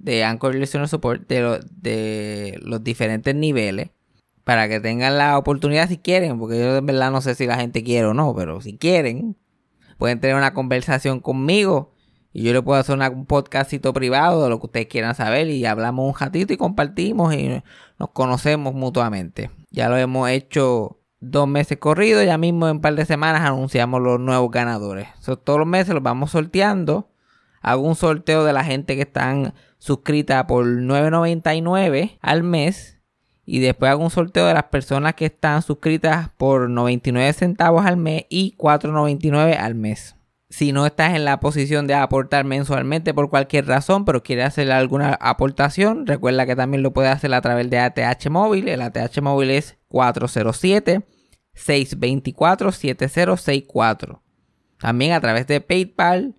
de Anchor Listener Support de, de los diferentes niveles para que tengan la oportunidad si quieren, porque yo en verdad no sé si la gente quiere o no, pero si quieren, pueden tener una conversación conmigo y yo le puedo hacer un podcastito privado de lo que ustedes quieran saber y hablamos un ratito y compartimos y nos conocemos mutuamente. Ya lo hemos hecho dos meses corridos, ya mismo en un par de semanas anunciamos los nuevos ganadores. todos los meses los vamos sorteando. Hago un sorteo de la gente que están suscrita por 9.99 al mes. Y después hago un sorteo de las personas que están suscritas por 99 centavos al mes y 4.99 al mes. Si no estás en la posición de aportar mensualmente por cualquier razón, pero quieres hacer alguna aportación, recuerda que también lo puedes hacer a través de ATH móvil. El ATH móvil es 407 624 7064. También a través de PayPal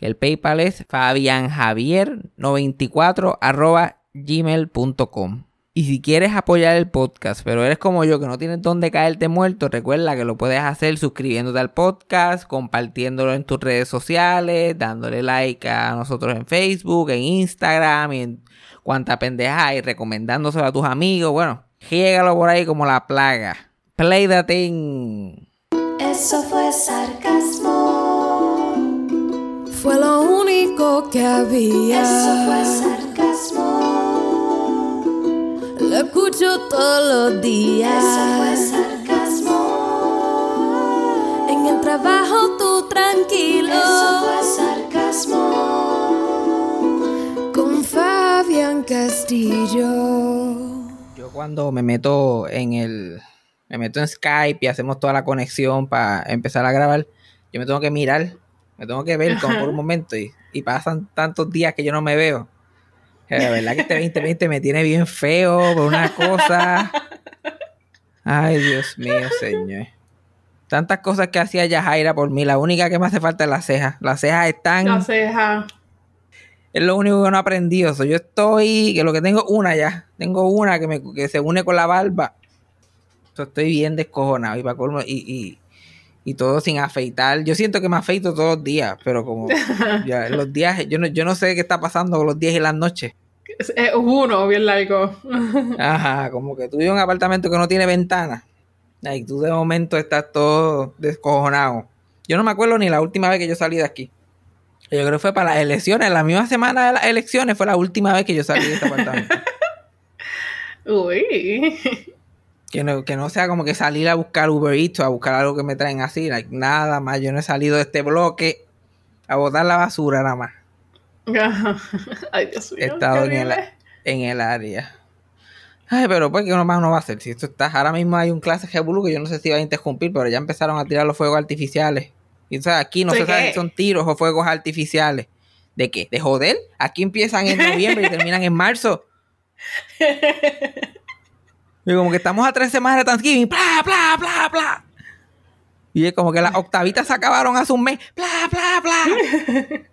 el PayPal es fabianjavier94 gmail.com. Y si quieres apoyar el podcast, pero eres como yo que no tienes dónde caerte muerto, recuerda que lo puedes hacer suscribiéndote al podcast, compartiéndolo en tus redes sociales, dándole like a nosotros en Facebook, en Instagram y en cuanta pendeja y recomendándoselo a tus amigos. Bueno, llégalo por ahí como la plaga. Play the thing. Eso fue sarcasmo fue lo único que había. Eso fue sarcasmo. Lo escucho todos los días. Eso fue sarcasmo. En el trabajo tú tranquilo. Eso fue sarcasmo. Con Fabián Castillo. Yo cuando me meto en el me meto en Skype y hacemos toda la conexión para empezar a grabar, yo me tengo que mirar me tengo que ver como por un momento y, pasan tantos días que yo no me veo. La verdad que este 2020 me tiene bien feo por una cosa. Ay, Dios mío, señor. Tantas cosas que hacía Yajaira por mí. La única que me hace falta es la ceja. Las cejas están. La ceja. Es lo único que no he aprendido. yo estoy. Que lo que tengo una ya. Tengo una que, me, que se une con la barba. estoy bien descojonado. Y para colmo. y, y todo sin afeitar. Yo siento que me afeito todos los días, pero como ya, los días, yo no, yo no sé qué está pasando con los días y las noches. Es, uno, bien laico. Ajá, como que tú vives en un apartamento que no tiene ventana. Y tú de momento estás todo descojonado. Yo no me acuerdo ni la última vez que yo salí de aquí. Yo creo que fue para las elecciones, la misma semana de las elecciones fue la última vez que yo salí de este apartamento. Uy. Que no, que no sea como que salir a buscar Uber Eats o a buscar algo que me traen así. nada más. Yo no he salido de este bloque a botar la basura nada más. Ay, Dios mío. He estado en el, en el, área. Ay, pero pues que uno más no va a hacer. Si esto está, ahora mismo hay un clase de Blue que yo no sé si va a interrumpir, pero ya empezaron a tirar los fuegos artificiales. Y entonces aquí no se sabe si son tiros o fuegos artificiales. ¿De qué? ¿De joder? Aquí empiezan en noviembre y terminan en marzo. Y como que estamos a tres semanas de Thanksgiving, bla, bla, bla, bla. Y es como que las octavitas se acabaron hace un mes, bla, bla, bla.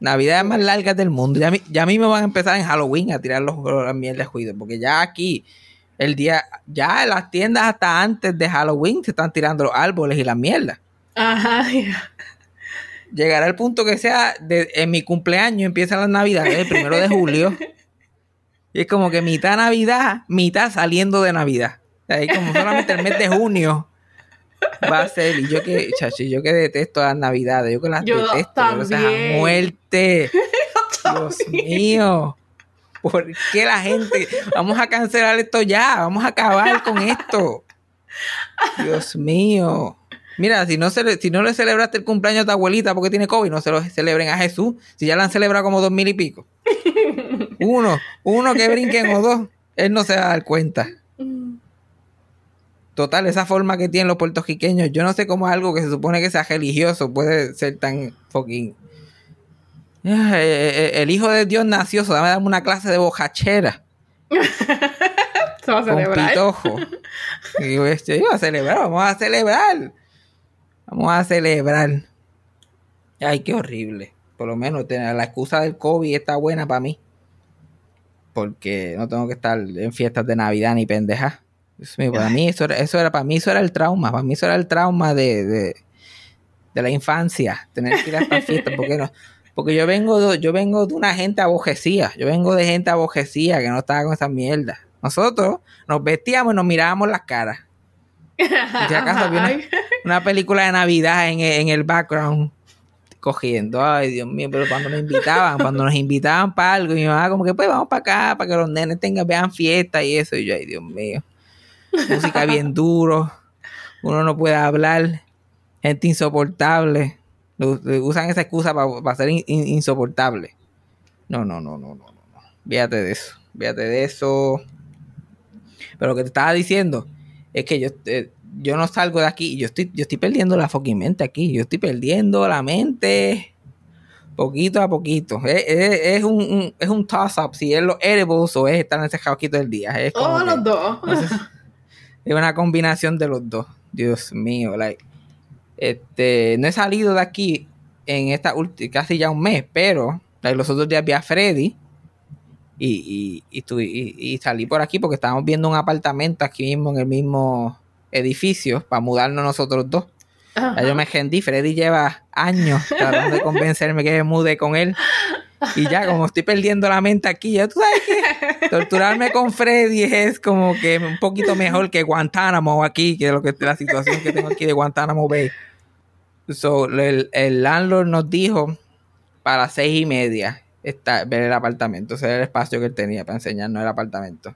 Navidad es más larga del mundo. Ya, ya a mí me van a empezar en Halloween a tirar los, las mierdas juicio, porque ya aquí, el día, ya en las tiendas hasta antes de Halloween se están tirando los árboles y las mierdas. Ajá. Llegará el punto que sea, de, en mi cumpleaños empieza la Navidad, el primero de julio. Y es como que mitad Navidad, mitad saliendo de Navidad. Ahí como solamente el mes de junio va a ser. Y yo que, chachi, yo que detesto las Navidades, yo que las detesto. También. muerte. Dios mío. ¿Por qué la gente? Vamos a cancelar esto ya. Vamos a acabar con esto. Dios mío. Mira, si no, si no le celebraste el cumpleaños a tu abuelita porque tiene COVID, no se lo celebren a Jesús. Si ya lo han celebrado como dos mil y pico. Uno, uno que brinquen o dos, él no se va a dar cuenta. Total, esa forma que tienen los puertorriqueños, yo no sé cómo algo que se supone que sea religioso puede ser tan fucking Ah, eh, eh, El hijo de Dios nació, dame darme una clase de bojachera. Se va a Con celebrar. pitojo. Y digo, este, iba a celebrar, vamos a celebrar. Vamos a celebrar. Ay, qué horrible. Por lo menos tener la excusa del COVID está buena para mí. Porque no tengo que estar en fiestas de Navidad ni pendeja. Para mí eso era, eso era, para mí eso era el trauma. Para mí eso era el trauma de, de, de la infancia. Tener que ir a estas fiestas. Porque no, porque yo vengo de, yo vengo de una gente abojecida. Yo vengo de gente abojecida que no estaba con esa mierda. Nosotros nos vestíamos y nos mirábamos las caras. Si acaso había una, película de Navidad en, el- en el background cogiendo. Ay, Dios mío, pero cuando nos invitaban, cuando nos invitaban para algo, mi mamá como que pues vamos para acá, para que los nenes tengan, vean fiesta y eso. Y yo, ay, Dios mío. Música bien duro. Uno no puede hablar. Gente insoportable. Usan esa excusa para, ser in- in- insoportable. No, no, no, no, no, no. no. Fíjate de eso. Fíjate de eso. Pero lo que te estaba diciendo es que yo, eh, yo no salgo de aquí. Yo estoy, yo estoy perdiendo la fucking mente aquí. Yo estoy perdiendo la mente poquito a poquito. Es, es- es un, un- es un toss-up si es los edibles o es estar encerrado aquí todo el día. Es como Oh, que- los dos. no sé, es una combinación de los dos. Dios mío, like, este, no he salido de aquí en esta casi ya un mes, pero like, los otros días vi a Freddy y, y, y, tu- y- salí por aquí porque estábamos viendo un apartamento aquí mismo en el mismo edificio para mudarnos nosotros dos. Ya yo me rendí, Freddy lleva años tratando de convencerme que me mude con él. Y ya, como estoy perdiendo la mente aquí, ya tú sabes que torturarme con Freddy es como que un poquito mejor que Guantánamo aquí, que lo que la situación que tengo aquí de Guantánamo Bay. So, el, el landlord nos dijo para las seis y media está, ver el apartamento. Ese era el espacio que él tenía para enseñarnos el apartamento.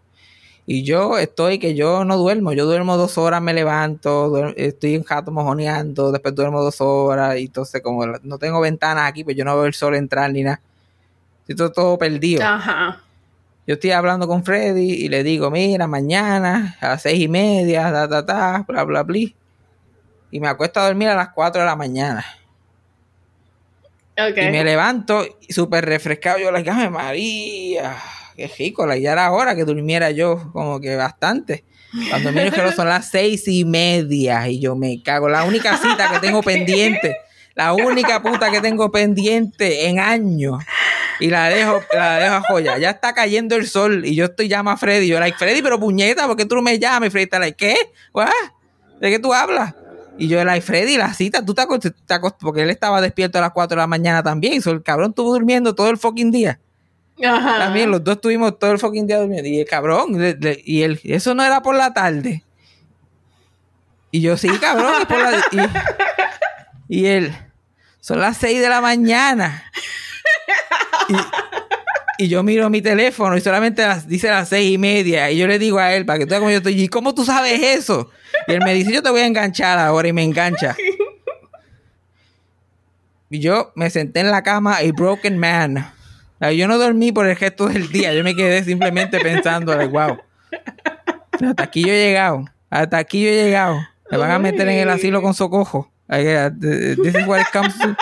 Y yo estoy que yo no duermo. Yo duermo dos horas, me levanto, duer- estoy un jato mojoneando, después duermo dos horas. Y entonces, como no tengo ventanas aquí, pues yo no veo el sol entrar ni nada. Estoy todo, todo perdido. Ajá. Yo estoy hablando con Freddy y le digo, mira, mañana a las seis y media, ta, ta, ta, bla, bla, bla. Y me acuesto a dormir a las cuatro de la mañana. Ok. Y me levanto súper refrescado. Yo, like, ¡Ave María! Qué rico, like, ya era hora que durmiera yo, como que bastante. Cuando miro que son las seis y media y yo me cago. La única cita que tengo pendiente, la única puta que tengo pendiente en años. Y la dejo, la dejo a joya. Ya está cayendo el sol y yo estoy llama a Freddy. Yo, like, Freddy, pero puñeta, ¿por qué tú no me llamas? Y Freddy está like, ¿qué? What? ¿De qué tú hablas? Y yo, like, Freddy, la cita, tú te acost- te acost- porque él estaba despierto a las 4 de la mañana también. So, el cabrón estuvo durmiendo todo el fucking día. Ajá. También los dos estuvimos todo el fucking día durmiendo. Y el cabrón, le- le- y él, eso no era por la tarde. Y yo, sí, cabrón, es por la. Y, y él, son las 6 de la mañana. Y, y yo miro mi teléfono y solamente las, dice las seis y media. Y yo le digo a él, para que tú cómo yo estoy, ¿y cómo tú sabes eso? Y él me dice, yo te voy a enganchar ahora y me engancha. Y yo me senté en la cama y broken man. Yo no dormí por el resto del día. Yo me quedé simplemente pensando, wow. Hasta aquí yo he llegado. Hasta aquí yo he llegado. Me van a meter en el asilo con socojo. Like, uh, This is what it comes to.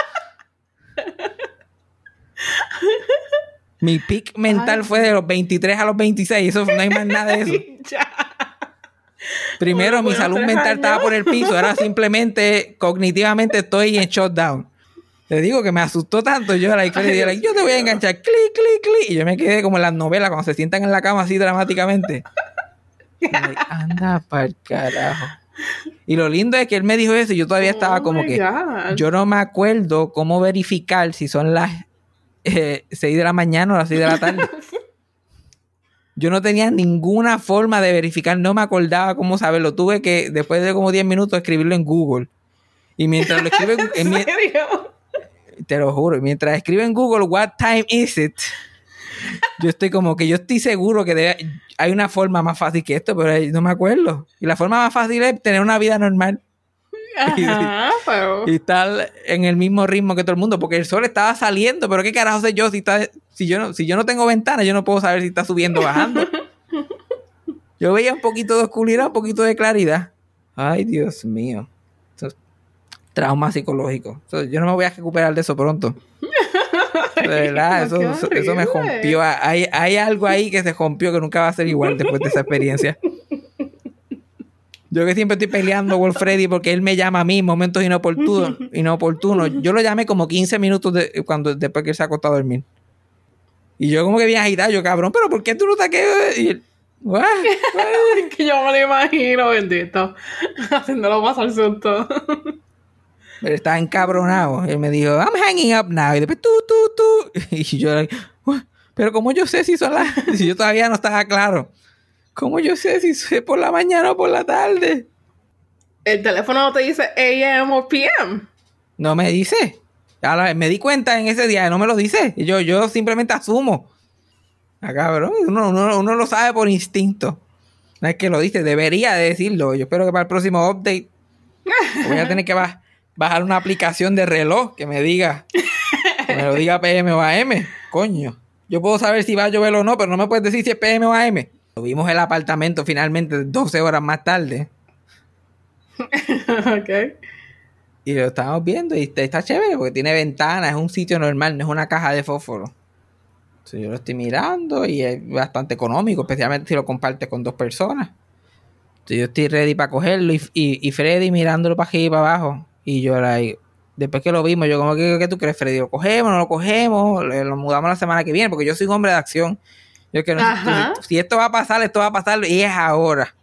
Mi peak mental fue de los 23 a los 26. Eso no hay más nada de eso. Primero, Bueno, mi salud mental estaba por el piso. Ahora simplemente, cognitivamente, estoy en shutdown. Te digo que me asustó tanto. Yo, like, Freddy, yo, like, yo te voy a enganchar. Clic, clic, clic. Y yo me quedé como en las novelas cuando se sientan en la cama así dramáticamente. Like, anda pa'l carajo. Y lo lindo es que él me dijo eso y yo todavía estaba Oh como my que God. yo no me acuerdo cómo verificar si son las eh, 6 de la mañana o las 6 de la tarde. Yo no tenía ninguna forma de verificar, no me acordaba cómo saberlo. Tuve que, después de como 10 minutos, escribirlo en Google. Y mientras lo escribo, en- en te lo juro, mientras escribo en Google, what time is it? Yo estoy como que yo estoy seguro que debe- hay una forma más fácil que esto, pero no me acuerdo. Y la forma más fácil es tener una vida normal. Ajá, pero... y estar en el mismo ritmo que todo el mundo, porque el sol estaba saliendo, pero qué carajo sé yo si está, si yo no, si yo no tengo ventana, yo no puedo saber si está subiendo o bajando. Yo veía un poquito de oscuridad, un poquito de claridad. Ay, Dios mío. Eso es trauma psicológico. Eso- yo no me voy a recuperar de eso pronto. De verdad, eso, eso, me rompió. Hay, hay algo ahí que se rompió que nunca va a ser igual después de esa experiencia. Yo que siempre estoy peleando con Freddy porque él me llama a mí en momentos inoportunos. inoportunos. Yo lo llamé como 15 minutos de- cuando, después que él se acostó a dormir. Y yo como que bien agitado, yo cabrón, pero ¿por qué tú no estás aquí? Y él, "What? que yo me lo imagino, bendito. Haciéndolo pasar susto. Pero estaba encabronado. Él me dijo, I'm hanging up now. Y después, tú, tú, tú. Y yo, "What? pero ¿cómo yo sé si son las... Si yo todavía no estaba claro. ¿Cómo yo sé si es por la mañana o por la tarde? El teléfono no te dice AM o PM. No me dice. Ahora, me di cuenta en ese día, no me lo dice. Yo, yo simplemente asumo. Ah, cabrón, uno, uno, uno lo sabe por instinto. No es que lo dice, debería de decirlo. Yo espero que para el próximo update voy a tener que ba- bajar una aplicación de reloj que me diga, que me lo diga PM o AM. Coño, yo puedo saber si va a llover o no, pero no me puedes decir si es PM o AM. Vimos el apartamento finalmente 12 horas más tarde. ok. Y lo estábamos viendo y está, está chévere porque tiene ventanas, es un sitio normal, no es una caja de fósforo. Entonces, yo lo estoy mirando y es bastante económico, especialmente si lo compartes con dos personas. Entonces, yo estoy ready para cogerlo y, y, y Freddy mirándolo para aquí y para abajo. Y yo, like, después que lo vimos, yo como, ¿qué, qué tú crees, Freddy? ¿Lo cogemos? ¿No lo cogemos? ¿Lo lo mudamos la semana que viene? Porque yo soy un hombre de acción. Yo que no, si, si esto va a pasar, esto va a pasar y es ahora.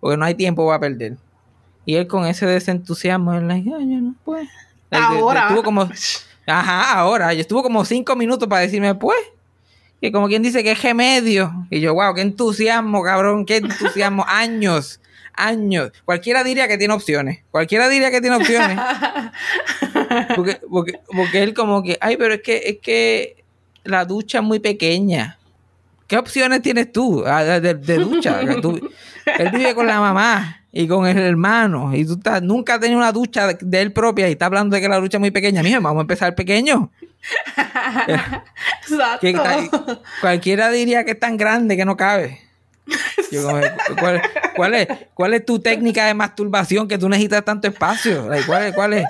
Porque no hay tiempo para perder. Y él con ese desentusiasmo, él like, "Ay, yo no puedo. Like, Ahora. Estuvo como, ajá, ahora. Y estuvo como cinco minutos para decirme, pues. Que como quien dice que es remedio. Y yo, wow, qué entusiasmo, cabrón, qué entusiasmo. años, años. Cualquiera diría que tiene opciones. Cualquiera diría que tiene opciones. Porque, porque, porque él como que, ay, pero es que, es que la ducha es muy pequeña. ¿Qué opciones tienes tú ah, de, de- de ducha? Tú- él vive con la mamá y con el hermano y tú estás, nunca has tenido una ducha de, de él propia y está hablando de que la ducha es muy pequeña. Mijo, vamos a empezar pequeño. Exacto. Está- cualquiera diría que es tan grande que no cabe. Yo ¿cuál, cuál es, ¿Cuál es tu técnica de masturbación que tú necesitas tanto espacio? ¿Cuál es? ¿Cuál es?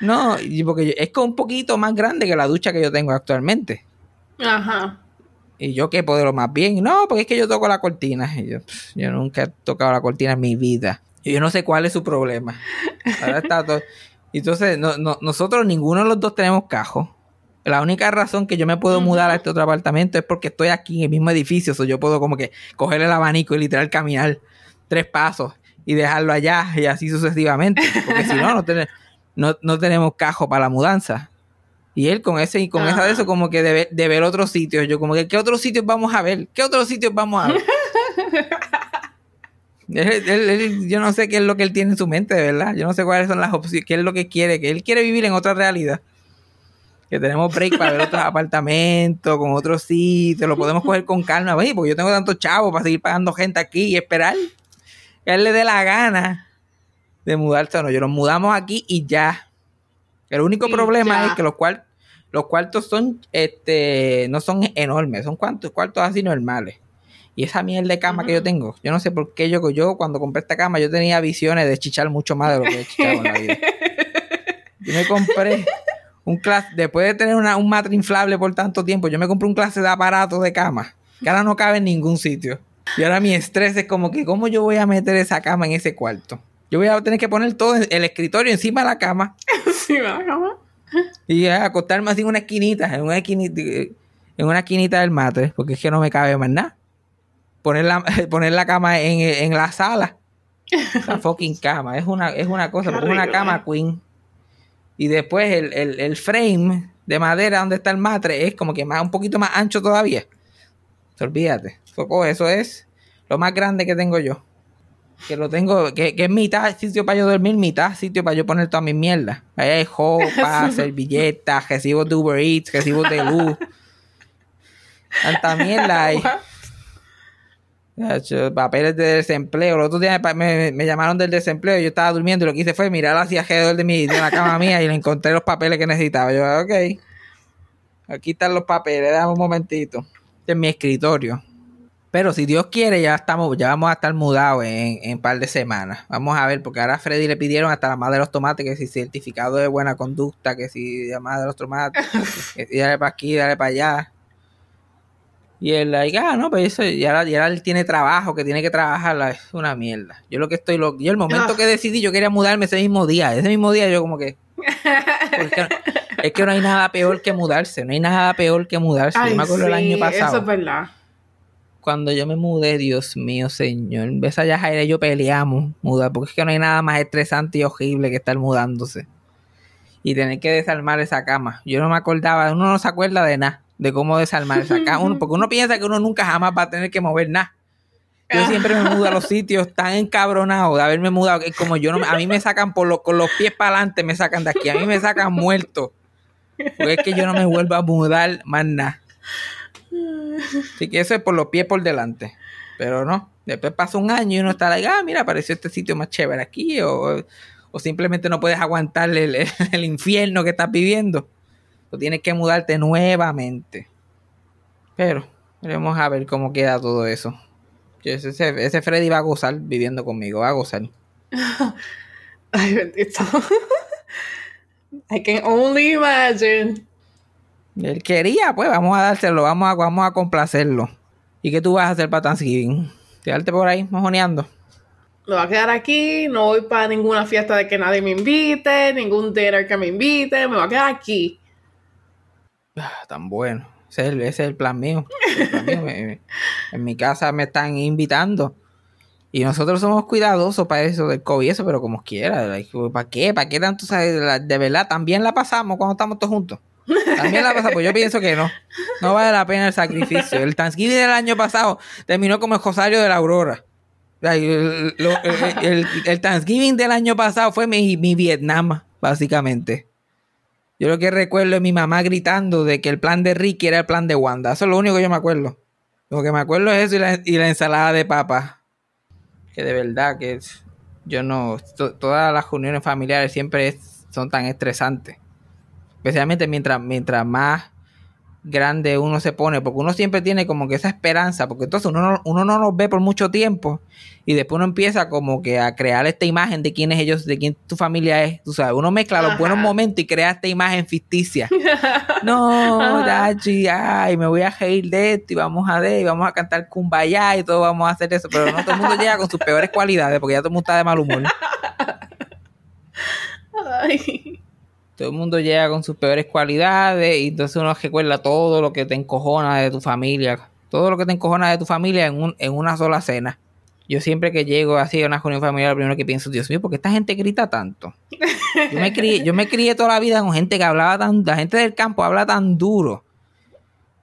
No, porque yo- es un poquito más grande que la ducha que yo tengo actualmente. Ajá. Y yo que puedo más bien. No, porque es que yo toco la cortina. Y yo, pff, yo nunca he tocado la cortina en mi vida. Y yo no sé cuál es su problema. Ahora está todo. Entonces, no, no- nosotros ninguno de los dos tenemos cajo. La única razón que yo me puedo mudar a este otro apartamento es porque estoy aquí en el mismo edificio. O yo puedo como que coger el abanico y literal caminar tres pasos y dejarlo allá y así sucesivamente. Porque si no, no, ten- no, no tenemos cajo para la mudanza. Y él con ese y con esa de eso como que de de ver otros sitios. Yo como que, ¿qué otros sitios vamos a ver? ¿Qué otros sitios vamos a ver? Él- él- él- yo no sé qué es lo que él tiene en su mente, de verdad. Yo no sé cuáles son las opciones, qué es lo que quiere, que él quiere vivir en otra realidad. Que tenemos break para ver otros apartamentos, con otros sitios, lo podemos coger con calma, güey, porque yo tengo tantos chavos para seguir pagando gente aquí y esperar que él le dé la gana de mudarse o no. Yo nos mudamos aquí y ya. El único problema ya. es que los, cual- los cuartos son, este, no son enormes, son cuantos cuartos así normales. Y esa mierda de cama que yo tengo, yo no sé por qué yo, yo cuando compré esta cama, yo tenía visiones de chichar mucho más de lo que he chichado en la vida. Yo me compré un clase, después de tener una- un matre inflable por tanto tiempo, yo me compré un clase de aparato de cama, que ahora no cabe en ningún sitio. Y ahora mi estrés es como que, ¿cómo yo voy a meter esa cama en ese cuarto? Yo voy a tener que poner todo el escritorio encima de la cama Sí, me la cama. y a acostarme así en una esquinita, en una esquinita, en una esquinita del matre, porque es que no me cabe más nada. Poner la, poner la cama en, en la sala. La fucking cama. Es una, es una cosa, porque es una cama queen. Y después el, el, el frame de madera donde está el matre es como que más, un poquito más ancho todavía. Olvídate. Eso es lo más grande que tengo yo. Que lo tengo, que, que es mitad sitio para yo dormir, mitad sitio para yo poner todas mis mierdas. Ahí hay ropa, servilletas, recibos de Uber Eats, recibos de luz. Tanta mierda hay. Papeles de desempleo. El otro día me, me- me llamaron del desempleo. Yo estaba durmiendo y lo que hice fue mirar hacia alrededor de, mi, de la cama mía y le encontré los papeles que necesitaba. Yo, ok. Aquí están los papeles. Dame un momentito. Este es mi escritorio. Pero si Dios quiere, ya estamos, ya vamos a estar mudados en, en un par de semanas. Vamos a ver, porque ahora a Freddy le pidieron hasta la madre de los tomates, que si certificado de buena conducta, que si la madre de los tomates, que si dale para aquí, dale para allá. Y él, like, ah, no, pues eso, y ahora, y ahora él tiene trabajo, que tiene que trabajar, es una mierda. Yo lo que estoy, lo, yo el momento que decidí, yo quería mudarme ese mismo día, ese mismo día yo como que... porque es que no hay nada peor que mudarse, no hay nada peor que mudarse. Ay, yo me acuerdo el sí, año pasado Eso es verdad. Cuando yo me mudé, Dios mío, señor. Esa Yajaira y yo peleamos mudar, porque es que no hay nada más estresante y horrible que estar mudándose. Y tener que desarmar esa cama. Yo no me acordaba, uno no se acuerda de nada, de cómo desarmar esa cama. Porque uno piensa que uno nunca jamás va a tener que mover nada. Yo siempre me mudo a los sitios tan encabronados de haberme mudado, que como yo no, a mí me sacan por los, con los pies para adelante, me sacan de aquí, a mí me sacan muerto. Porque es que yo no me vuelvo a mudar más nada. Así que eso es por los pies por delante. Pero no, después pasa un año y uno está like, ah, mira, apareció este sitio más chévere aquí. O, o simplemente no puedes aguantar el, infierno que estás viviendo. O tienes que mudarte nuevamente. Pero, veremos a ver cómo queda todo eso. Ese ese Freddy va a gozar viviendo conmigo, va a gozar. Ay, bendito. I can only imagine. Él quería, pues vamos a dárselo, vamos a, vamos a complacerlo. ¿Y qué tú vas a hacer para Thanksgiving? Quedarte por ahí mojoneando. Me voy a quedar aquí, no voy para ninguna fiesta de que nadie me invite, ningún dinner que me invite, me voy a quedar aquí. Ah, tan bueno. Ese es el, ese es el plan mío. Ese es el plan mío. Me- me- en mi casa me están invitando. Y nosotros somos cuidadosos para eso del COVID eso, pero como quiera. ¿Para qué? ¿Para qué tanto? De verdad, también la pasamos cuando estamos todos juntos. También la pasamos. Pues yo pienso que no. No vale la pena el sacrificio. El Thanksgiving del año pasado terminó como el Rosario de la Aurora. El, el- Thanksgiving del año pasado fue mi, mi Vietnam, básicamente. Yo lo que recuerdo es mi mamá gritando de que el plan de Ricky era el plan de Wanda. Eso es lo único que yo me acuerdo. Lo que me acuerdo es eso y la, ensalada de papa. Que de verdad que yo no... to- todas las reuniones familiares siempre son tan estresantes. Especialmente mientras, mientras más grande uno se pone, porque uno siempre tiene como que esa esperanza, porque entonces uno no, uno no los ve por mucho tiempo y después uno empieza como que a crear esta imagen de quiénes ellos, de quién tu familia es, tú sabes, uno mezcla los buenos momentos y crea esta imagen ficticia. no. Dachi, ay, me voy a reír de esto y vamos a ver, y vamos a cantar kumbaya y todo vamos a hacer eso, pero no todo el mundo llega con sus peores cualidades, porque ya todo el mundo está de mal humor. Ay. Todo el mundo llega con sus peores cualidades y entonces uno recuerda todo lo que te encojona de tu familia. Todo lo que te encojona de tu familia en, un- en una sola cena. Yo siempre que llego así a una reunión familiar, lo primero que pienso, Dios mío, ¿por qué esta gente grita tanto? Yo me crié, yo me crié toda la vida con gente que hablaba tan, la gente del campo habla tan duro.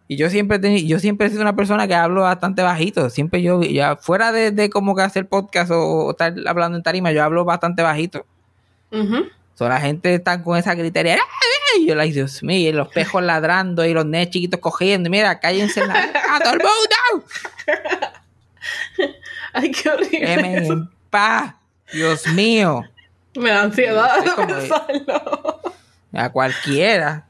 Y yo siempre teni- yo siempre he sido una persona que hablo bastante bajito. Siempre yo, ya fuera de, de como que hacer podcast o, o estar hablando en tarima, yo hablo bastante bajito. Ujú. So, la gente está con esa gritería. ¡Ay! Y yo, like, Dios mío, y los pejos ladrando y los nenes chiquitos cogiendo. Mira, cállense la... ¡A todo el mundo! Ay, qué horrible. En paz. Dios mío. Me da ansiedad pensarlo. A cualquiera.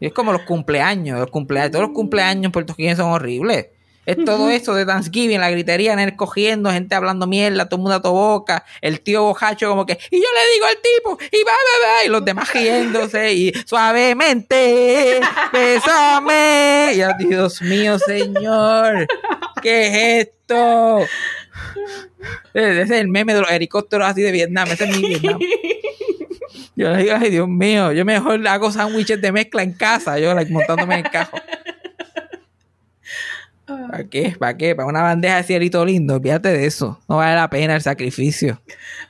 Y es como los cumpleaños. Los cumpleaños todos los cumpleaños puertorriqueños son horribles. Es todo eso de Thanksgiving, la gritería, en cogiendo, gente hablando mierda, todo el mundo a tu boca, el tío bojacho como que, y yo le digo al tipo, y va, va, va, y los demás riéndose, y suavemente, besame. Y yo, Dios mío, señor, ¿qué es esto? Ese es el meme de los helicópteros así de Vietnam, ese es mi Vietnam. Yo le digo, ay Dios mío, yo mejor hago sándwiches de mezcla en casa, yo like, montándome en el cajo. ¿Para qué? ¿Para qué? Para una bandeja de cielito lindo, olvídate de eso. No vale la pena el sacrificio.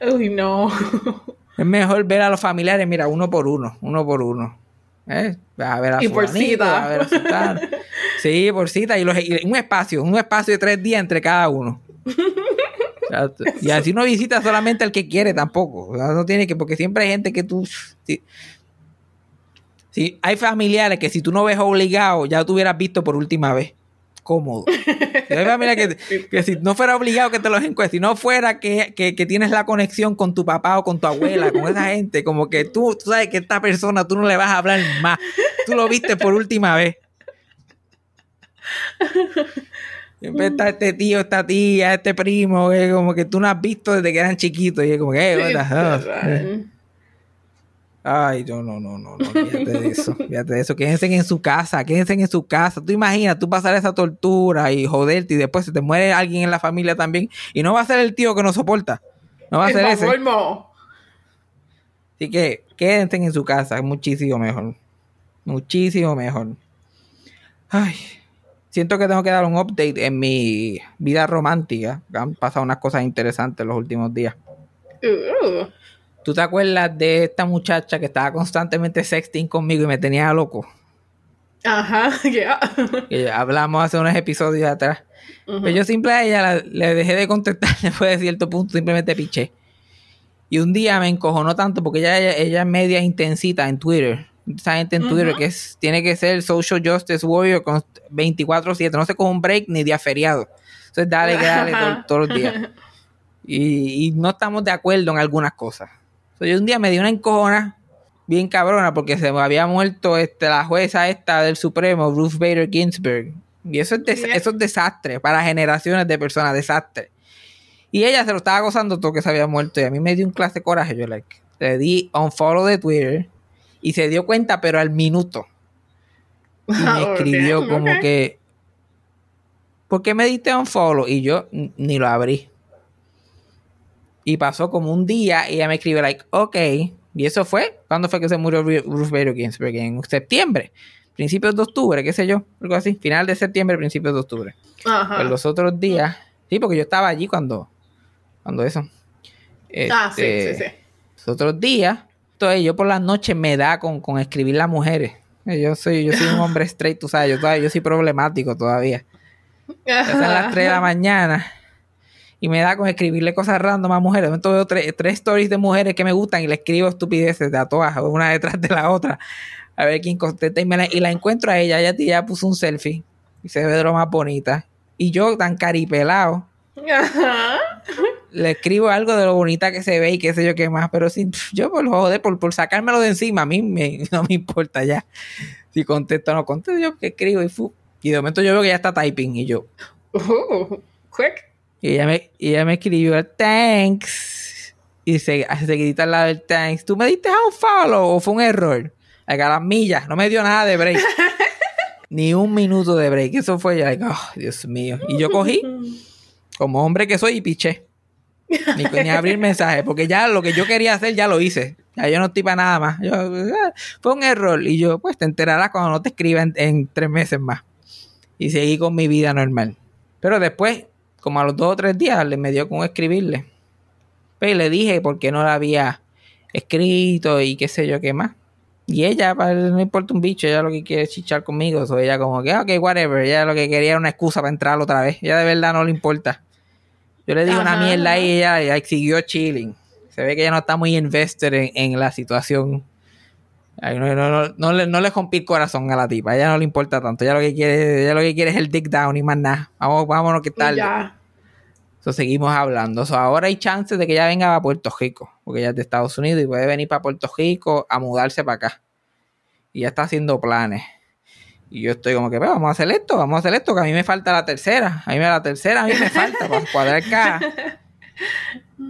Uy, no. Es mejor ver a los familiares, mira, uno por uno, uno por uno. ¿Eh? Vas a ver a Y por cita. a ver a. Sí, por cita. Y, los- y un espacio, un espacio de tres días entre cada uno. Exacto. Y así no visita solamente al que quiere tampoco. O sea, no tiene que, porque siempre hay gente que tú. Si, si hay familiares que si tú no ves obligado, ya tú hubieras visto por última vez. Cómodo. Familiares que, que si no fuera obligado que te los encuestes, si no fuera que, que, que tienes la conexión con tu papá o con tu abuela, con esa gente, como que tú, tú sabes que esta persona tú no le vas a hablar más. Tú lo viste por última vez. Siempre está este tío, esta tía, este primo, que como que tú no has visto desde que eran chiquitos. Y es como que, eh, what the hell? Literal. Ay, no, no, no, no, no, fíjate de eso, fíjate de eso, quédense en su casa, quédense en su casa. Tú imaginas, tú pasar esa tortura y joderte y después se te muere alguien en la familia también y no va a ser el tío que no soporta, no va a ser ese. colmo. Así que quédense en su casa, es muchísimo mejor, muchísimo mejor. Ay, siento que tengo que dar un update en mi vida romántica, han pasado unas cosas interesantes los últimos días. Uh, ¿Tú te acuerdas de esta muchacha que estaba constantemente sexting conmigo y me tenía loco? Ajá, ya. hablamos hace unos episodios atrás. Pero yo simple a ella la- le dejé de contestar después de cierto punto, simplemente piché. Y un día me encojonó tanto porque ella, ella, ella es media intensita en Twitter. Esa gente en Twitter que es, tiene que ser social justice warrior con 24-7, no se coge un break ni día feriado. Entonces dale, dale todo- todos los días. Y, y no estamos de acuerdo en algunas cosas. So, yo un día me di una encojona bien cabrona porque se me había muerto este, la jueza esta del Supremo, Ruth Bader Ginsburg. Y eso es, des- eso es desastre para generaciones de personas, desastre. Y ella se lo estaba gozando todo que se había muerto. Y a mí me dio un clase de coraje. Yo like, le di unfollow de Twitter y se dio cuenta, pero al minuto. Y me escribió como que, ¿por qué me diste unfollow? Y yo ni lo abrí. Y pasó como un día y ella me escribe, like, ok. Y eso fue, ¿cuándo fue que se murió Ru- Ruth Bader Ginsburg? En septiembre, principios de octubre, qué sé yo, algo así. Final de septiembre, principios de octubre. Ajá. Pues los otros días, sí, porque yo estaba allí cuando, cuando eso. Ah, sí, Este, sí, sí. Los otros días, entonces yo por las noches me da con, con escribir las mujeres. Yo soy, yo soy un hombre straight, tú sabes, yo, todavía, yo soy problemático todavía. Son las 3 de la mañana y me da con escribirle cosas random a mujeres. De momento veo tres, tres stories de mujeres que me gustan y le escribo estupideces de a todas, una detrás de la otra. A ver quién contesta y, me la, y la encuentro a ella. Ella ya puso un selfie y se ve de lo más bonita. Y yo, tan caripelado, le escribo algo de lo bonita que se ve y qué sé yo qué más. Pero si yo por joder, por, por sacármelo de encima, a mí no me importa ya. Si contesto o no contesto, yo que escribo y fu. Y de momento yo veo que ya está typing y yo, Uh, quick. Y ella me, ella me escribió thanks. Y se, se grita al lado del thanks. ¿Tú me diste un follow o fue un error? Like, a las millas. No me dio nada de break. Ni un minuto de break. Eso fue ya, like, oh, Dios mío. Y yo cogí, como hombre que soy, y piché. Ni, ni abrir mensaje. Porque ya lo que yo quería hacer, ya lo hice. Ya yo no estoy para nada más. Yo, ah, fue un error. Y yo, pues te enterarás cuando no te escriba en, en tres meses más. Y seguí con mi vida normal. Pero después, como a los dos o tres días, le me dio con escribirle. Pues, y le dije por qué no la había escrito y qué sé yo qué más. Y ella, para él no importa un bicho, ella lo que quiere es chichar conmigo. So ella como que, "Ah, ok, whatever. Ella lo que quería era una excusa para entrar otra vez. Ella de verdad no le importa. Yo le dije una mierda y ella, ella siguió chilling. Se ve que ella no está muy invested en, en la situación. Ay, no, no, no, no le, no le rompí el corazón a la tipa. A ella no le importa tanto. Ella lo que quiere, ella lo que quiere es el dig down y más nada. Vamos, vámonos que tal. Ya. So, seguimos hablando. So, ahora hay chances de que ella venga a Puerto Rico, porque ella es de Estados Unidos y puede venir para Puerto Rico a mudarse para acá. Y ya está haciendo planes. Y yo estoy como que, "Pues, vamos a hacer esto, vamos a hacer esto, que a mí me falta la tercera. A mí me la tercera, a mí me falta para cuadrar acá.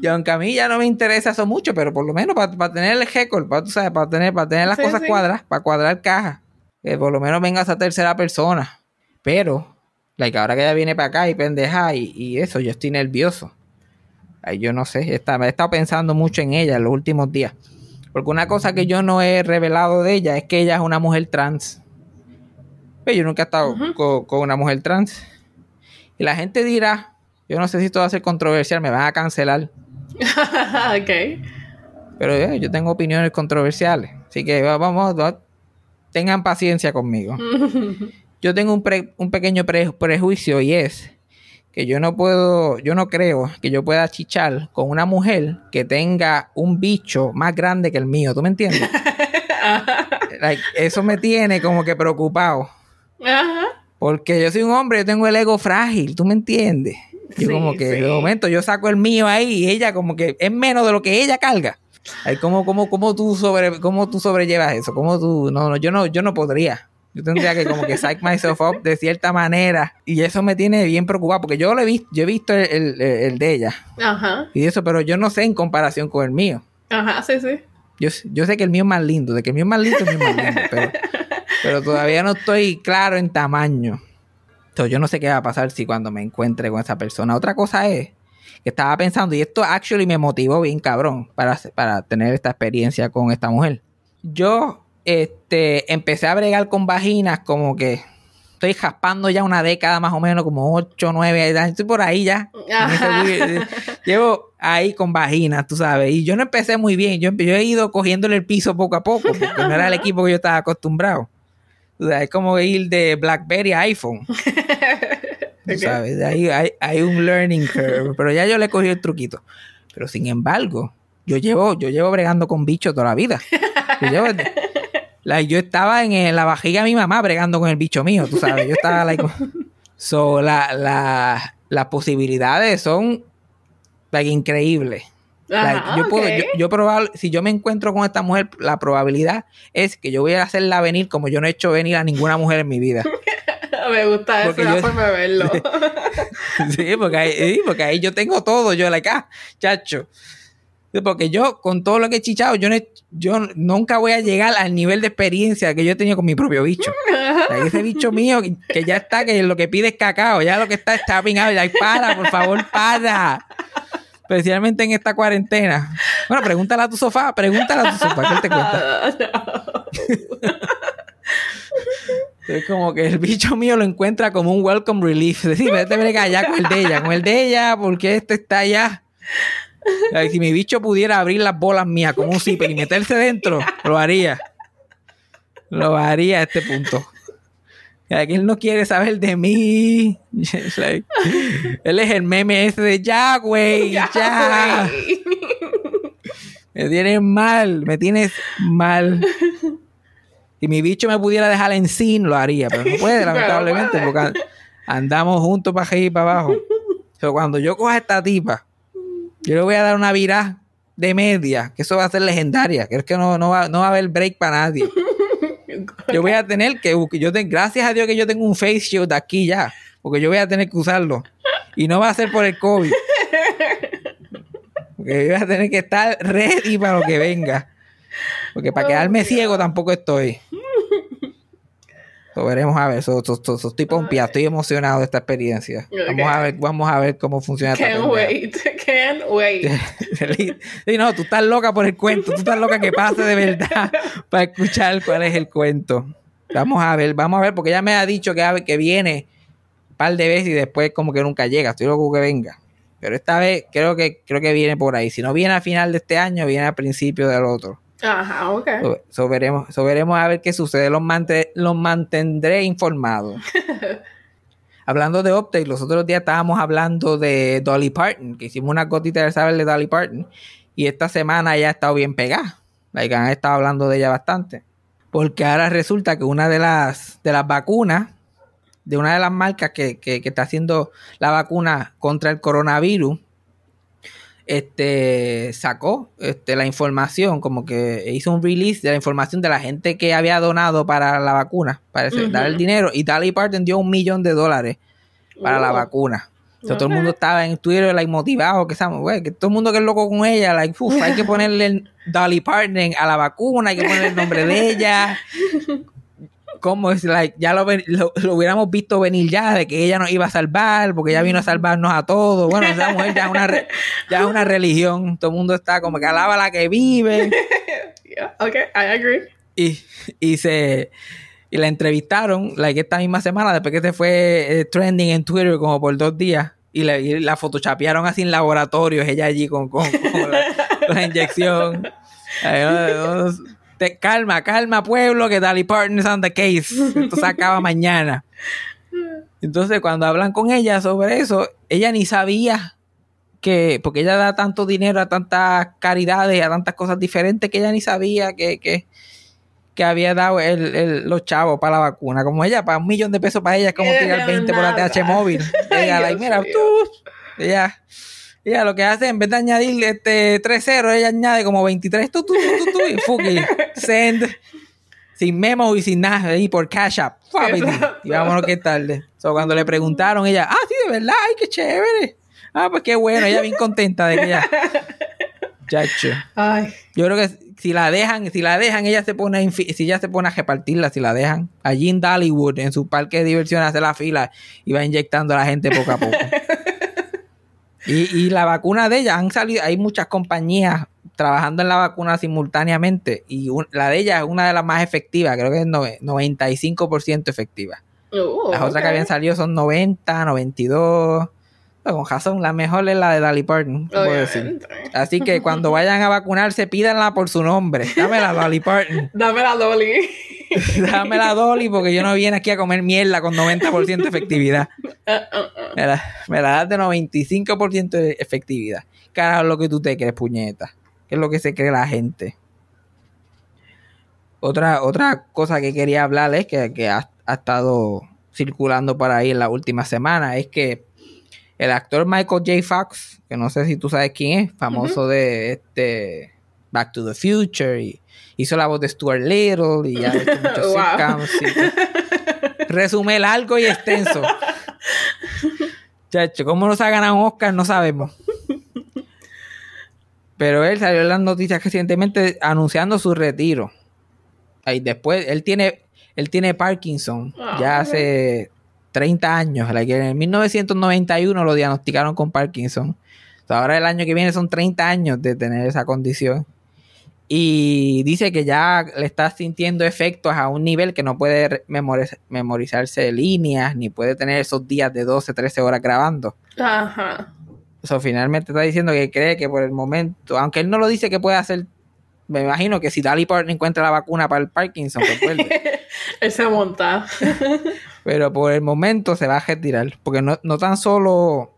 Y aunque a mí ya no me interesa eso mucho, pero por lo menos para, tener el récord, para, tú sabes, para tener, para tener las Sí, cosas sí. cuadras, para cuadrar caja, que por lo menos venga esa tercera persona. Pero, like, ahora que ella viene para acá y pendeja y, y eso, yo estoy nervioso. Ay, yo no sé, está, he estado pensando mucho en ella en los últimos días. Porque una cosa que yo no he revelado de ella es que ella es una mujer trans. Pero yo nunca he estado co- con, una mujer trans. Y la gente dirá, yo no sé si esto va a ser controversial, me van a cancelar. ok. Pero eh, yo tengo opiniones controversiales. Así que va- vamos, va- tengan paciencia conmigo. Yo tengo un, pre- un pequeño pre- prejuicio y es que yo no puedo, yo no creo que yo pueda chichar con una mujer que tenga un bicho más grande que el mío. ¿Tú me entiendes? Like, eso me tiene como que preocupado. Ajá. Porque yo soy un hombre, yo tengo el ego frágil, ¿tú me entiendes? Yo Sí, como que sí. de momento yo saco el mío ahí y ella como que es menos de lo que ella carga. Ay, ¿cómo, cómo, cómo tú sobre, cómo tú sobrellevas eso? ¿Cómo tú? No, no, yo no, yo no podría. Yo tendría que como que psych myself up de cierta manera. Y eso me tiene bien preocupado. Porque yo lo he visto, yo he visto el, el- el de ella. Ajá. Y eso, pero yo no sé en comparación con el mío. Ajá, sí, sí. Yo, yo sé que el mío es más lindo. De que el mío es más lindo, el mío es más lindo. Pero, pero todavía no estoy claro en tamaño. Yo no sé qué va a pasar si cuando me encuentre con esa persona. Otra cosa es que estaba pensando, y esto actually me motivó bien cabrón para, para tener esta experiencia con esta mujer. Yo este, empecé a bregar con vaginas como que estoy jaspando ya una década más o menos, como 8, 9, estoy por ahí ya. Weird- Llevo ahí con vaginas, tú sabes, y yo no empecé muy bien, yo, yo he ido cogiéndole el piso poco a poco, porque no era el equipo que yo estaba acostumbrado. O sea, es como ir de BlackBerry a iPhone. Sabes, hay, hay un learning curve, pero ya yo le cogí el truquito. Pero sin embargo, yo llevo, yo llevo bregando con bichos toda la vida. Yo, llevo- like, yo estaba en la vajiga de mi mamá bregando con el bicho mío, tú sabes. Yo estaba like, so, la, la- las posibilidades son like, increíbles. Like, yo puedo, yo, yo probable- si yo me encuentro con esta mujer, la probabilidad es que yo voy a hacerla venir como yo no he hecho venir a ninguna mujer en mi vida. Me gusta Porque esa yo- forma de verlo. Sí, porque ahí, sí, porque ahí yo tengo todo, yo like, ah, chacho. Porque yo, con todo lo que he chichado, yo, no yo nunca voy a llegar al nivel de experiencia que yo he tenido con mi propio bicho. O sea, ese bicho mío que, que ya está, que lo que pide es cacao, ya lo que está es tapping out, like, para, por favor, para. Especialmente en esta cuarentena. Bueno, pregúntale a tu sofá, pregúntale a tu sofá, que él te cuenta. Es como que el bicho mío lo encuentra como un welcome relief. Es decir, vete brega allá con el de ella, con el de ella, porque este está allá. Si mi bicho pudiera abrir las bolas mías como un zipper y meterse dentro, lo haría. Lo haría a este punto. Like, él no quiere saber de mí. Like, él es el meme ese de ya, güey, ya. Me tienes mal, me tienes mal. Si mi bicho me pudiera dejar en sin, lo haría, pero no puede, lamentablemente, porque an- andamos juntos para arriba y para abajo. Pero cuando yo coja a esta tipa, yo le voy a dar una virá de media, que eso va a ser legendaria, que es que no, no, va, no va a haber break para nadie. Yo voy a tener que, yo te- gracias a Dios que yo tengo un face shield aquí ya, porque yo voy a tener que usarlo. Y no va a ser por el COVID. Porque yo voy a tener que estar ready para lo que venga. Porque para Oh, quedarme Dios. ciego tampoco estoy. So, veremos a ver. So, so- so- estoy pompeado, estoy emocionado de esta experiencia. Vamos a ver, vamos a ver cómo funciona Can't wait. Can't wait. Sí, no, tú estás loca por el cuento, tú estás loca que pase de verdad para escuchar cuál es el cuento. Vamos a ver, vamos a ver, porque ella me ha dicho que, a- que viene un par de veces y después como que nunca llega. Estoy loco que venga. Pero esta vez creo que creo que viene por ahí. Si no viene al final de este año, viene al principio del otro. Ajá, ok. So, so veremos, so veremos a ver qué sucede. Los, mante- los mantendré informados. hablando de update, los otros días estábamos hablando de Dolly Parton, que hicimos una gotita de saber de Dolly Parton. Y esta semana ya ha estado bien pegada. Like, han estado hablando de ella bastante. Porque ahora resulta que una de las, de las vacunas, de una de las marcas que, que- que está haciendo la vacuna contra el coronavirus, este sacó este, la información, como que hizo un release de la información de la gente que había donado para la vacuna, para Ujú. dar el dinero. Y Dolly Parton dio un millón de dólares para la Oh. vacuna. O sea, Todo el mundo estaba en Twitter like, motivado, que, estamos, güey, que todo el mundo que es loco con ella, like, uf, hay que ponerle el Dolly Parton a la vacuna, hay que ponerle el nombre de ella. Como es, like, ya lo, lo, lo hubiéramos visto venir ya, de que ella nos iba a salvar, porque ella vino a salvarnos a todos. Bueno, esa mujer ya es una, re- ya es una religión, todo el mundo está como que alaba la que vive. Yeah, okay, I agree. y, y se y la entrevistaron like esta misma semana después que se fue eh, trending en Twitter como por dos días y, la- y la fotochapearon así en laboratorios ella allí con, con, con la, la inyección Ay, no, no, te- calma calma pueblo que Dolly Parton is on the case esto se acaba mañana entonces cuando hablan con ella sobre eso ella ni sabía que porque ella da tanto dinero a tantas caridades a tantas cosas diferentes que ella ni sabía que, que, que había dado el, el- los chavos para la vacuna. Como ella, para un millón de pesos para ella es como tirar 20 por la. TH móvil. Ella, like, mira, tú, ella, ella lo que hace, en vez de añadir este 3 ceros, ella añade como 23 tú, tú, tú, tú, tú, y fuck it, send. sin memo y sin nada, ahí por Cash App. Y vámonos que tarde. So, cuando le preguntaron, ella, ah, sí, de verdad, ay, qué chévere. Ah, pues qué bueno, ella bien contenta de que ella. Chacho. Ay, Yo creo que si la dejan, si la dejan, ella se pone a si ella se pone a repartirla, si la dejan. Allí en Dollywood, en su parque de diversiones, hace la fila y va inyectando a la gente poco a poco. y, y la vacuna de ella, han salido, hay muchas compañías trabajando en la vacuna simultáneamente y un- la de ella es una de las más efectivas, creo que es nove- 95% efectiva. uh, Las otras que habían salido son 90, 92. Con razón, la mejor es la de Dolly Parton, puedo decir. Así que cuando vayan a vacunarse, pídanla por su nombre. Dámela, Dolly Parton. Dame la Dolly. Dámela, Dolly, porque yo no vine aquí a comer mierda con 90% de efectividad. Me la, me la das de 95% de efectividad. Carajo, es lo que tú te crees, puñeta. ¿Qué es lo que se cree la gente? Otra, otra cosa que quería hablarles, que, que ha, ha estado circulando por ahí en la última semana, es que el actor Michael J. Fox, que no sé si tú sabes quién es, famoso de este Back to the Future, y hizo la voz de Stuart Little, y ya ha hecho muchos Wow. sitcoms. Resume largo y extenso. Chacho, ¿cómo no se ha ganado un Oscar? No sabemos. Pero él salió en las noticias recientemente anunciando su retiro. Y después, él tiene, él tiene Parkinson Ah, ya ok. hace 30 años. en 1991 lo diagnosticaron con Parkinson. Ahora el año que viene son 30 años de tener esa condición. Y dice que ya le está sintiendo efectos a un nivel que no puede memorizarse líneas, ni puede tener esos días de 12, 13 horas grabando. Ajá. O sea, finalmente está diciendo que cree que por el momento, aunque él no lo dice que puede hacer, me imagino que si Dolly Parton encuentra la vacuna para el Parkinson, pues vuelve. Él se monta. Pero por el momento se va a retirar. Porque no, no tan solo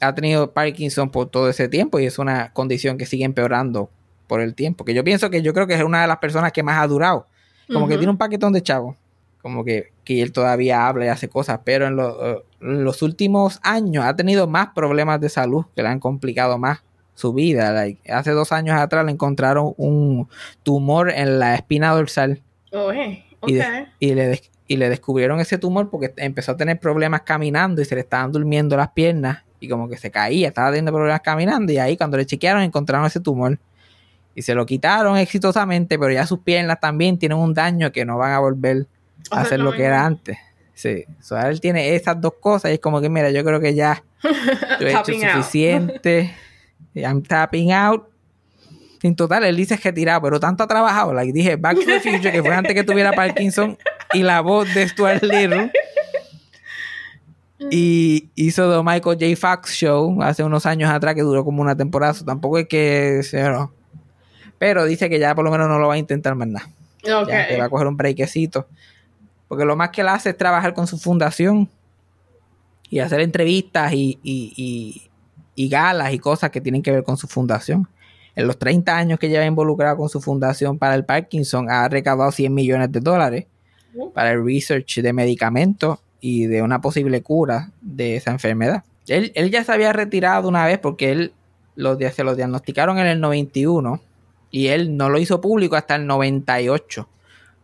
ha tenido Parkinson por todo ese tiempo y es una condición que sigue empeorando por el tiempo. Que yo pienso que yo creo que es una de las personas que más ha durado. Como que tiene un paquetón de chavos. Como que, que él todavía habla y hace cosas. Pero en, lo- eh, en los últimos años ha tenido más problemas de salud que le han complicado más su vida. Like, hace dos años atrás le encontraron un tumor en la espina dorsal Oye, ok. y, de- y le, y le descubrieron ese tumor porque empezó a tener problemas caminando y se le estaban durmiendo las piernas y como que se caía, estaba teniendo problemas caminando y ahí cuando le chequearon encontraron ese tumor y se lo quitaron exitosamente, pero ya sus piernas también tienen un daño que no van a volver a hacer lo que era antes. Sí, él tiene esas dos cosas y es como que mira, yo creo que ya yo he hecho out. suficiente. I'm tapping out. En total, él dice retirado, pero tanto ha trabajado. Like dije, Back to the Future, que fue antes que tuviera Parkinson, y la voz de Stuart Little. Y hizo The Michael J. Fox Show hace unos años atrás, que duró como una temporada. Tampoco es que. no. Pero dice que ya por lo menos no lo va a intentar más nada. Ok. Ya, que va a coger un breakecito. Porque lo más que él hace es trabajar con su fundación y hacer entrevistas y, y- y- y galas y cosas que tienen que ver con su fundación. En los 30 años que lleva involucrado con su fundación para el Parkinson, ha recaudado 100 millones de dólares para el research de medicamentos y de una posible cura de esa enfermedad. Él, él ya se había retirado una vez porque él lo, se lo diagnosticaron en el 91 y él no lo hizo público hasta el 98,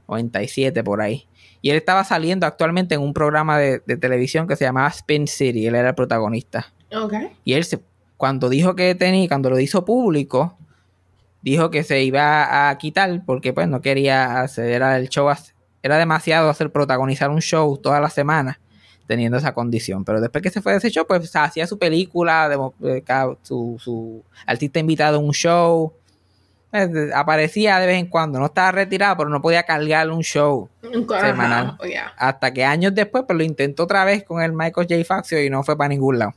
97 por ahí. Y él estaba saliendo actualmente en un programa de, de televisión que se llamaba Spin City, él era el protagonista. Ok. Y él se, cuando dijo que tenía, cuando lo hizo público, dijo que se iba a quitar porque pues no quería hacer era el show, era demasiado hacer protagonizar un show toda la semana teniendo esa condición. Pero después que se fue de ese show, pues hacía su película, su, su artista invitado en un show. De- aparecía de vez en cuando, no estaba retirado, pero no podía cargar un show. Semanal. Oh, yeah. hasta que años después pues lo intentó otra vez con el Michael J. Fox y no fue para ningún lado.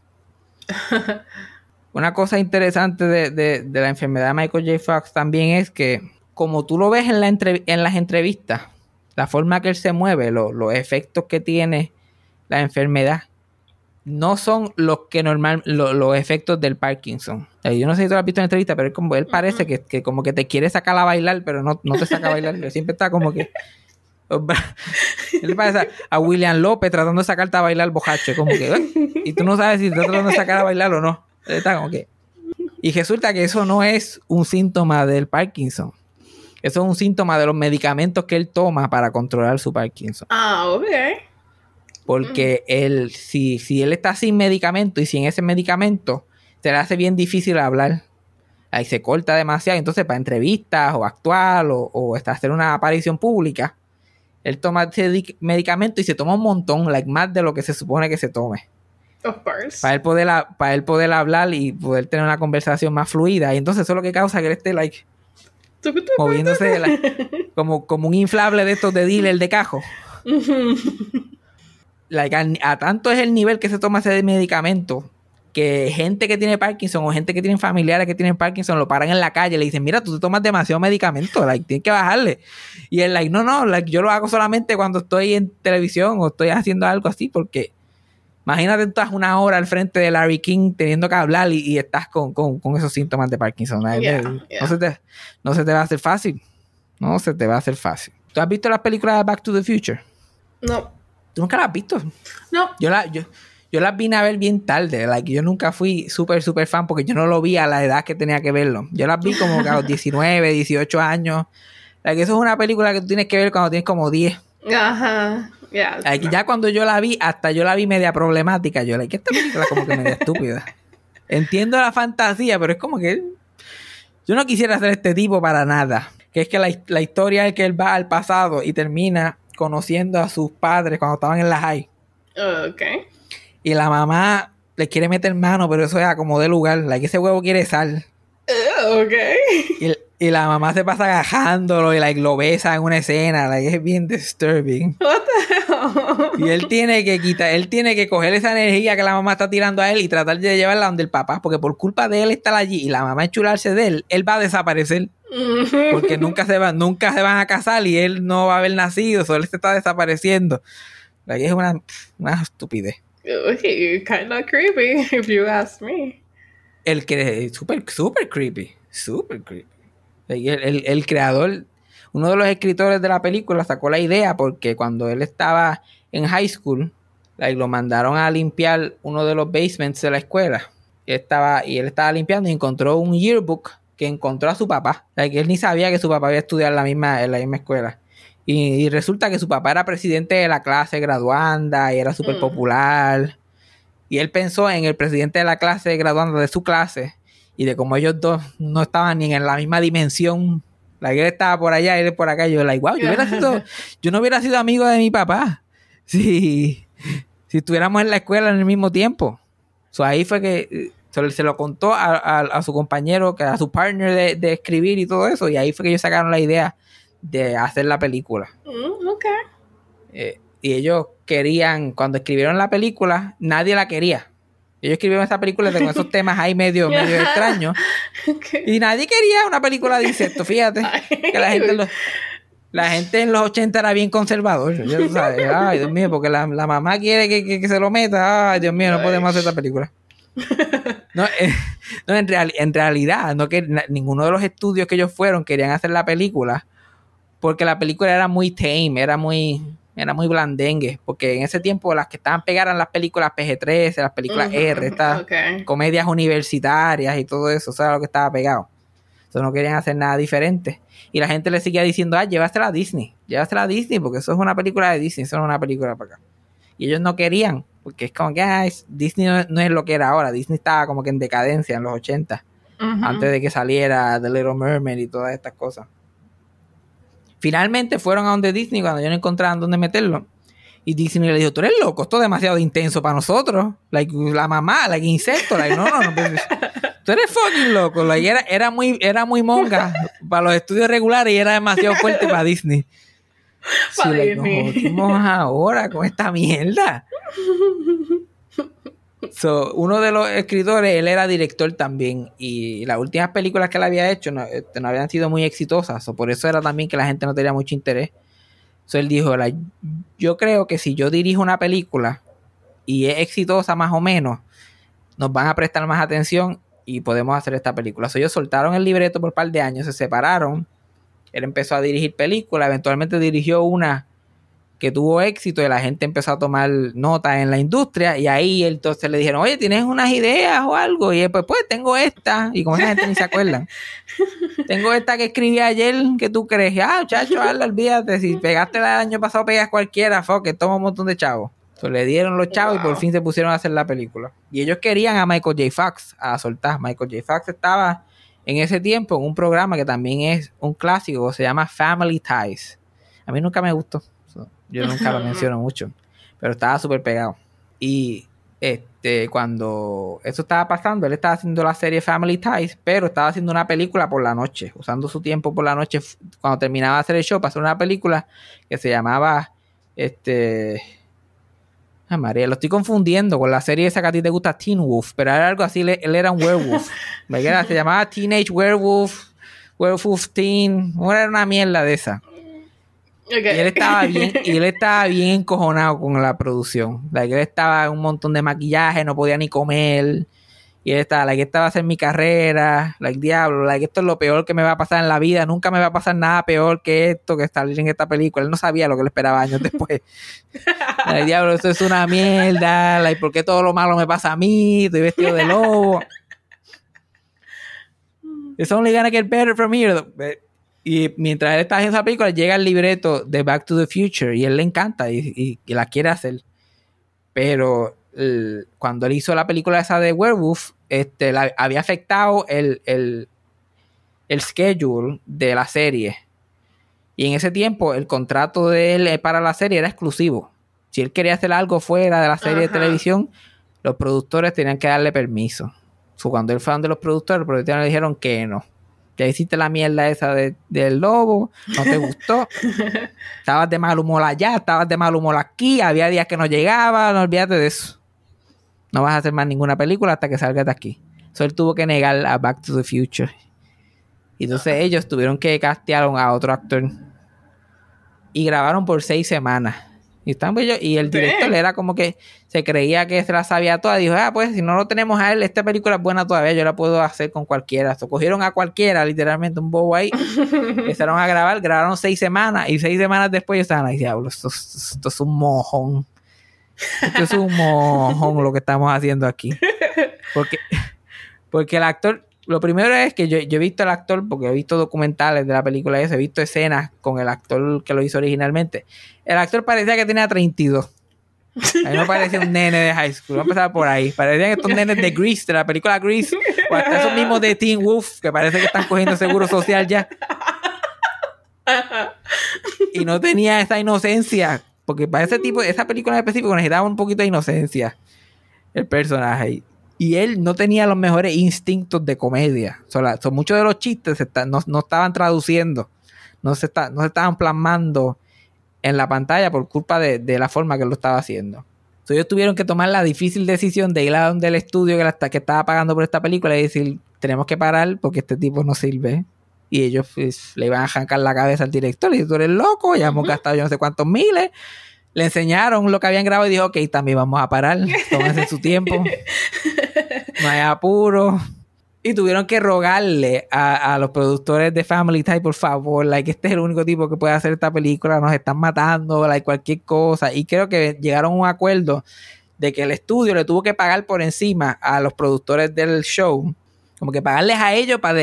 Una cosa interesante de, de- de la enfermedad de Michael J. Fox también es que como tú lo ves en, la en las entrevistas, la forma que él se mueve, lo- los efectos que tiene la enfermedad, no son los que normal, lo- los efectos del Parkinson. Eh, Yo no sé si tú lo has visto en entrevista, pero él, como, él parece que, que como que te quiere sacar a bailar, pero no, no te saca a bailar. Él siempre está como que... Él le parece a, a William López tratando de sacarte a bailar bojacho, como que, "Eh", y tú no sabes si está tratando de sacar a bailar o no. Él está como que. Y resulta que eso no es un síntoma del Parkinson. Eso es un síntoma de los medicamentos que él toma para controlar su Parkinson. Ah, ok. Porque él, si, si él está sin medicamento y sin ese medicamento, se le hace bien difícil hablar. Ahí se corta demasiado. Entonces, para entrevistas o actuar o, o hacer una aparición pública, él toma ese di- medicamento y se toma un montón, like, más de lo que se supone que se tome. Of course. Para él poder, para él poder hablar y poder tener una conversación más fluida. Y entonces eso es lo que causa que él esté, like, moviéndose como, como un inflable de estos de dealer de cajo. Like, a, a tanto es el nivel que se toma ese medicamento que gente que tiene Parkinson o gente que tiene familiares que tienen Parkinson lo paran en la calle y le dicen, mira, tú te tomas demasiado medicamento, like, tienes que bajarle. Y él, like, no, no, like, yo lo hago solamente cuando estoy en televisión o estoy haciendo algo así, porque imagínate tú estás una hora al frente de Larry King teniendo que hablar y, y estás con, con- con esos síntomas de Parkinson. Yeah, no, yeah. se te, no se te va a hacer fácil. No se te va a hacer fácil. ¿Tú has visto las películas de Back to the Future? No. ¿Tú nunca las has visto? No. Yo, la, yo, yo las vine a ver bien tarde. Like, yo nunca fui súper, súper fan porque yo no lo vi a la edad que tenía que verlo. Yo las vi como que a los 19, 18 años. Like, eso es una película que tú tienes que ver cuando tienes como 10. Ajá. Yeah. not- ya cuando yo la vi, hasta yo la vi media problemática. Yo, like, esta película es como que media estúpida. Entiendo la fantasía, pero es como que yo no quisiera ser este tipo para nada. Que es que la, la historia es que él va al pasado y termina conociendo a sus padres cuando estaban en la high. Ok. Y la mamá le quiere meter mano, pero eso es a como de lugar. Like, ese huevo quiere sal. Uh, ok. Y, y la mamá se pasa agajándolo y like, lo besa en una escena. Like, es bien disturbing. What the? Y él tiene que quitar, él tiene que coger esa energía que la mamá está tirando a él y tratar de llevarla donde el papá. Porque por culpa de él estar allí y la mamá enchularse de él, él va a desaparecer. Porque nunca se van, nunca se van a casar y él no va a haber nacido. Solo él se está desapareciendo. Like, es una, una estupidez. Okay, kind of creepy, if you ask me. el que súper súper creepy súper creepy el, el- el creador uno de los escritores de la película sacó la idea porque cuando él estaba en high school like, lo mandaron a limpiar uno de los basements de la escuela y, estaba, y él estaba limpiando y encontró un yearbook que encontró a su papá like, él ni sabía que su papá había estudiado en la misma, en la misma escuela y, y resulta que su papá era presidente de la clase graduanda y era súper Mm. popular y él pensó en el presidente de la clase graduando de su clase y de cómo ellos dos no estaban ni en la misma dimensión. La que él estaba por allá y él por acá. Yo, like, wow, yo, hubiera sido, yo no hubiera sido amigo de mi papá si, si estuviéramos en la escuela en el mismo tiempo. So, ahí fue que eh, se, lo contó a, a- a su compañero, a su partner de, de escribir y todo eso. Y ahí fue que ellos sacaron la idea de hacer la película. Mm, okay. Eh, y ellos querían, cuando escribieron la película, nadie la quería. Ellos escribieron esa película con esos temas ahí medio, medio extraños. Okay. Y nadie quería una película de insectos, fíjate. Que la gente en los, la gente en los 80 era bien conservador. Tú sabes. Ay, Dios mío, porque la, la mamá quiere que, que- que se lo meta. Ay, Dios mío, no podemos hacer esta película. No, eh, no, en, real- en realidad, no que na- ninguno de los estudios que ellos fueron querían hacer la película porque la película era muy tame, era muy, era muy blandengue. Porque en ese tiempo las que estaban pegadas eran las películas PG-13, las películas R, estas Okay. comedias universitarias y todo eso, eso era lo que estaba pegado. Entonces no querían hacer nada diferente. Y la gente le seguía diciendo, ah, llévasela a Disney, llévasela a Disney, porque eso es una película de Disney, eso no es una película para acá. Y ellos no querían, porque es como que ah, es- Disney no, es- no es lo que era ahora, Disney estaba como que en decadencia en los 80, Ujú. antes de que saliera The Little Mermaid y todas estas cosas. Finalmente fueron a donde Disney cuando ellos no encontraban dónde meterlo. Y Disney le dijo, tú eres loco, esto es demasiado intenso para nosotros. Like, la mamá, like, insecto, like, no, no, no. pues, tú eres fucking loco. Like, era, era, muy, era muy monga para los estudios regulares y era demasiado fuerte para Disney. Sí, like, nos ahora con esta mierda. So, uno de los escritores, él era director también y las últimas películas que él había hecho no, este, no habían sido muy exitosas, so, por eso era también que la gente no tenía mucho interés. So, él dijo, "La- yo creo que si yo dirijo una película y es exitosa más o menos, nos van a prestar más atención y podemos hacer esta película. So, ellos soltaron el libreto por un par de años, se separaron, él empezó a dirigir películas, eventualmente dirigió una que tuvo éxito y la gente empezó a tomar nota en la industria y ahí entonces le dijeron, oye, ¿tienes unas ideas o algo? Y él, pues, pues tengo esta, y como esa gente ni se acuerdan, tengo esta que escribí ayer, que tú crees? Ah, chacho, hazla, olvídate, si pegaste el año pasado, pegas cualquiera, fue que toma un montón de chavos. Entonces, le dieron los chavos y por fin se pusieron a hacer la película. Y ellos querían a Michael J. Fox a soltar. Michael J. Fox estaba en ese tiempo en un programa que también es un clásico, se llama Family Ties. A mí nunca me gustó. Yo nunca lo menciono mucho. Pero estaba súper pegado. Y este, cuando eso estaba pasando, él estaba haciendo la serie Family Ties, pero estaba haciendo una película por la noche, usando su tiempo por la noche. Cuando terminaba de hacer el show, para hacer una película que se llamaba este. Ah, María, lo estoy confundiendo con la serie esa que a ti te gusta, Teen Wolf, pero era algo así, él, él era un werewolf. ¿verdad? Se llamaba Teenage Werewolf, Werewolf Teen, era una mierda de esa. Y él estaba bien, y él estaba bien encojonado con la producción. Like, él estaba en un montón de maquillaje, no podía ni comer. Y él estaba, like, esta va a ser mi carrera, like, diablo, like, esto es lo peor que me va a pasar en la vida, nunca me va a pasar nada peor que esto, que salir en esta película. Él no sabía lo que le esperaba años después. like, diablo, esto es una mierda, like, ¿por qué todo lo malo me pasa a mí? Estoy vestido de lobo. It's only gonna get better from here. Y mientras él está haciendo esa película, llega el libreto de Back to the Future y él le encanta y, y- y la quiere hacer. Pero el- cuando él hizo la película esa de Werewolf, este, la- había afectado el, el, el schedule de la serie. Y en ese tiempo, el contrato de él para la serie era exclusivo. Si él quería hacer algo fuera de la serie de televisión, los productores tenían que darle permiso. So, cuando él fue donde los productores, los productores le dijeron que no. Ya hiciste la mierda esa de- del lobo, no te gustó. estabas de mal humor allá, estabas de mal humor aquí, había días que no llegaba, no olvídate de eso. No vas a hacer más ninguna película hasta que salgas de aquí. So, él tuvo que negar a Back to the Future. Y entonces ellos tuvieron que castear a otro actor. Y grabaron por seis semanas. Y, están bellos. y el director Damn. era como que se creía que se la sabía toda. Dijo, ah, pues si no lo tenemos a él, esta película es buena todavía, yo la puedo hacer con cualquiera. So, cogieron a cualquiera, literalmente, un bobo ahí. Empezaron a grabar, grabaron seis semanas. Y seis semanas después ellos estaban ahí, diablo, esto, esto es un mojón. Esto es un mojón lo que estamos haciendo aquí. Porque, porque el actor, lo primero es que yo, he visto al actor, porque he visto documentales de la película esa, he visto escenas con el actor que lo hizo originalmente. El actor parecía que tenía 32. A mí parecía un nene de high school. Vamos a empezar por ahí. Parecían estos nenes de Grease, de la película Grease, o hasta esos mismos de Teen Wolf, que parece que están cogiendo seguro social ya. Y no tenía esa inocencia. Porque para ese tipo, esa película en específico necesitaba un poquito de inocencia. El personaje. Y él no tenía los mejores instintos de comedia. La- so, muchos de los chistes está- no, no estaban traduciendo. No se, está- no se estaban plasmando en la pantalla por culpa de, de la forma que lo estaba haciendo. So, ellos tuvieron que tomar la difícil decisión de ir a donde el estudio que, la que estaba pagando por esta película y decir, tenemos que parar porque este tipo no sirve. Y ellos pues, le iban a arrancar la cabeza al director. Y tú eres loco, ya hemos gastado yo no sé cuántos miles. Le enseñaron lo que habían grabado y dijo, ok, también vamos a parar. Tómense su tiempo. No hay apuro. Y tuvieron que rogarle a, a los productores de Family Tie, por favor, like, este es el único tipo que puede hacer esta película, nos están matando, like, cualquier cosa. Y creo que llegaron a un acuerdo de que el estudio le tuvo que pagar por encima a los productores del show, como que pagarles a ellos para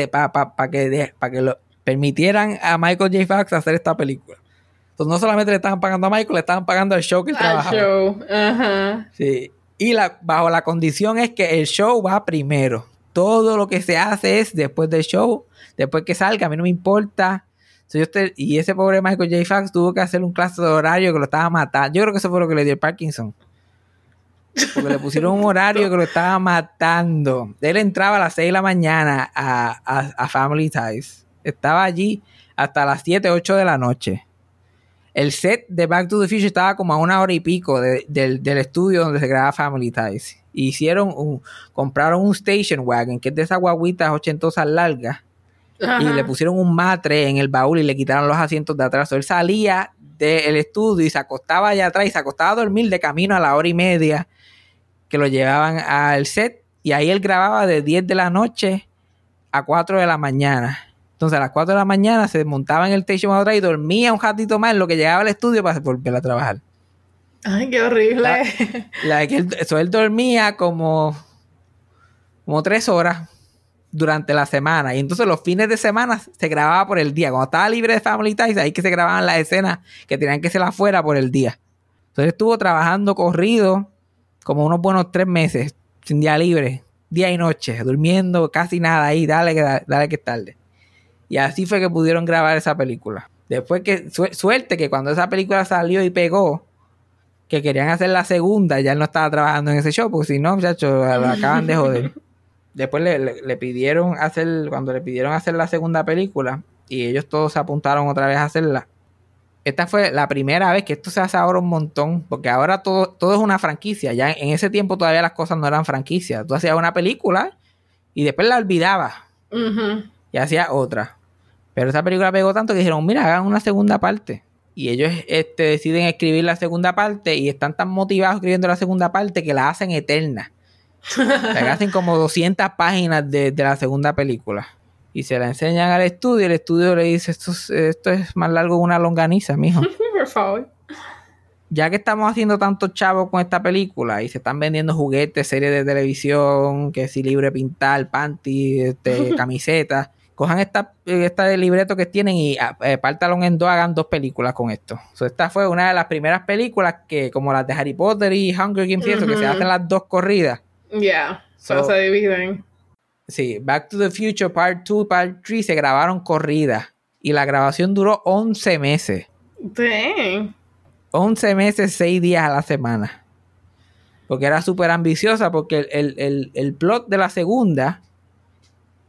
que, de- pa que lo permitieran a Michael J. Fox hacer esta película. Entonces no solamente le estaban pagando a Michael, le estaban pagando al show que él trabajaba. show. Ajá. Sí. Y la, bajo la condición es que el show va primero. Todo lo que se hace es después del show, después que salga, a mí no me importa. So, yo estoy- y ese pobre Michael J. Fox tuvo que hacer un clase de horario que lo estaba matando. Yo creo que eso fue lo que le dio el Parkinson. Porque le pusieron un horario que lo estaba matando. Él entraba a las 6 de la mañana a, a- a Family Ties. Estaba allí hasta las 7, 8 de la noche. El set de Back to the Future estaba como a una hora y pico de- del, del estudio donde se graba Family Ties. Hicieron un, compraron un station wagon, que es de esas guaguitas ochentosas largas, y le pusieron un matre en el baúl y le quitaron los asientos de atrás. Él salía del estudio y se acostaba allá atrás y se acostaba a dormir de camino a la hora y media que lo llevaban al set. Y ahí él grababa de 10 de la noche a 4 de la mañana. Entonces a las 4 de la mañana se montaba en el station y dormía un ratito más en lo que llegaba al estudio para volver a trabajar. Ay, qué horrible. La- La que él, eso, él dormía como, como tres horas durante la semana. Y entonces los fines de semana se grababa por el día. Cuando estaba libre de Family Ties, ahí que se grababan las escenas que tenían que ser afuera por el día. Entonces estuvo trabajando corrido como unos buenos tres meses, sin día libre, día y noche, durmiendo casi nada ahí, dale que, dale que es tarde. Y así fue que pudieron grabar esa película. Después que, su- suerte que cuando esa película salió y pegó, que querían hacer la segunda, ya él no estaba trabajando en ese show, porque si no, muchachos, acaban de joder. Después le, le- le pidieron hacer, cuando le pidieron hacer la segunda película, y ellos todos se apuntaron otra vez a hacerla. Esta fue la primera vez que esto se hace ahora un montón, porque ahora todo, todo es una franquicia. Ya en ese tiempo todavía las cosas no eran franquicias. Tú hacías una película y después la olvidabas y hacía otra. Pero esa película pegó tanto que dijeron, mira, hagan una segunda parte. Y ellos este, deciden escribir la segunda parte y están tan motivados escribiendo la segunda parte que la hacen eterna. O sea, que hacen como 200 páginas de, de la segunda película. Y se la enseñan al estudio y el estudio le dice, esto es, esto es más largo que una longaniza, mijo. Por favor. Ya que estamos haciendo tantos chavos con esta película y se están vendiendo juguetes, series de televisión, que si libre pintar, panty, este, camisetas, cojan esta, esta de libreto que tienen y ah, eh, pártalo en dos, hagan dos películas con esto. So, esta fue una de las primeras películas que, como las de Harry Potter y Hunger Games eso, que se hacen las dos corridas. Ya. So, se dividen. Sí, Back to the Future Part 2 Part 3 se grabaron corridas y la grabación duró 11 meses. Dang. 11 meses, 6 días a la semana. Porque era súper ambiciosa, porque el, el- el- el plot de la segunda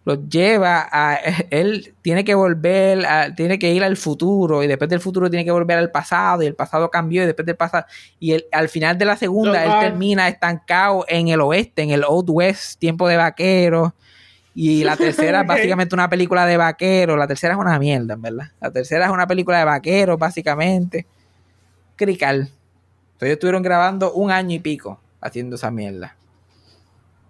los lleva a. Él tiene que volver, a- tiene que ir al futuro, y después del futuro tiene que volver al pasado, y el pasado cambió, y después del pasado. Y el- al final de la segunda, él termina estancado en el oeste, en el Old West, tiempo de vaqueros. Y la tercera es básicamente una película de vaqueros. La tercera es una mierda, verdad. La tercera es una película de vaqueros, básicamente. Crical. Entonces estuvieron grabando un año y pico haciendo esa mierda.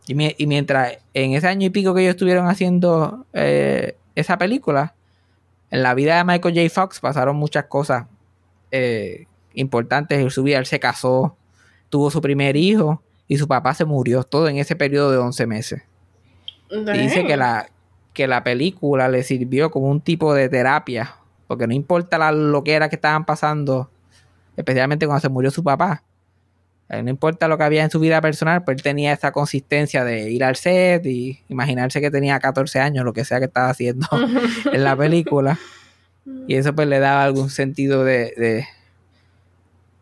Y, mi- y mientras en ese año y pico que ellos estuvieron haciendo eh, esa película, en la vida de Michael J. Fox pasaron muchas cosas eh, importantes en su vida. Él se casó, tuvo su primer hijo y su papá se murió, todo en ese periodo de 11 meses. Y dice que la, que la película le sirvió como un tipo de terapia, porque no importa la loquera que estaban pasando, especialmente cuando se murió su papá. Eh, No importa lo que había en su vida personal, pues él tenía esa consistencia de ir al set y imaginarse que tenía 14 años, lo que sea que estaba haciendo en la película. Y eso pues le daba algún sentido de, de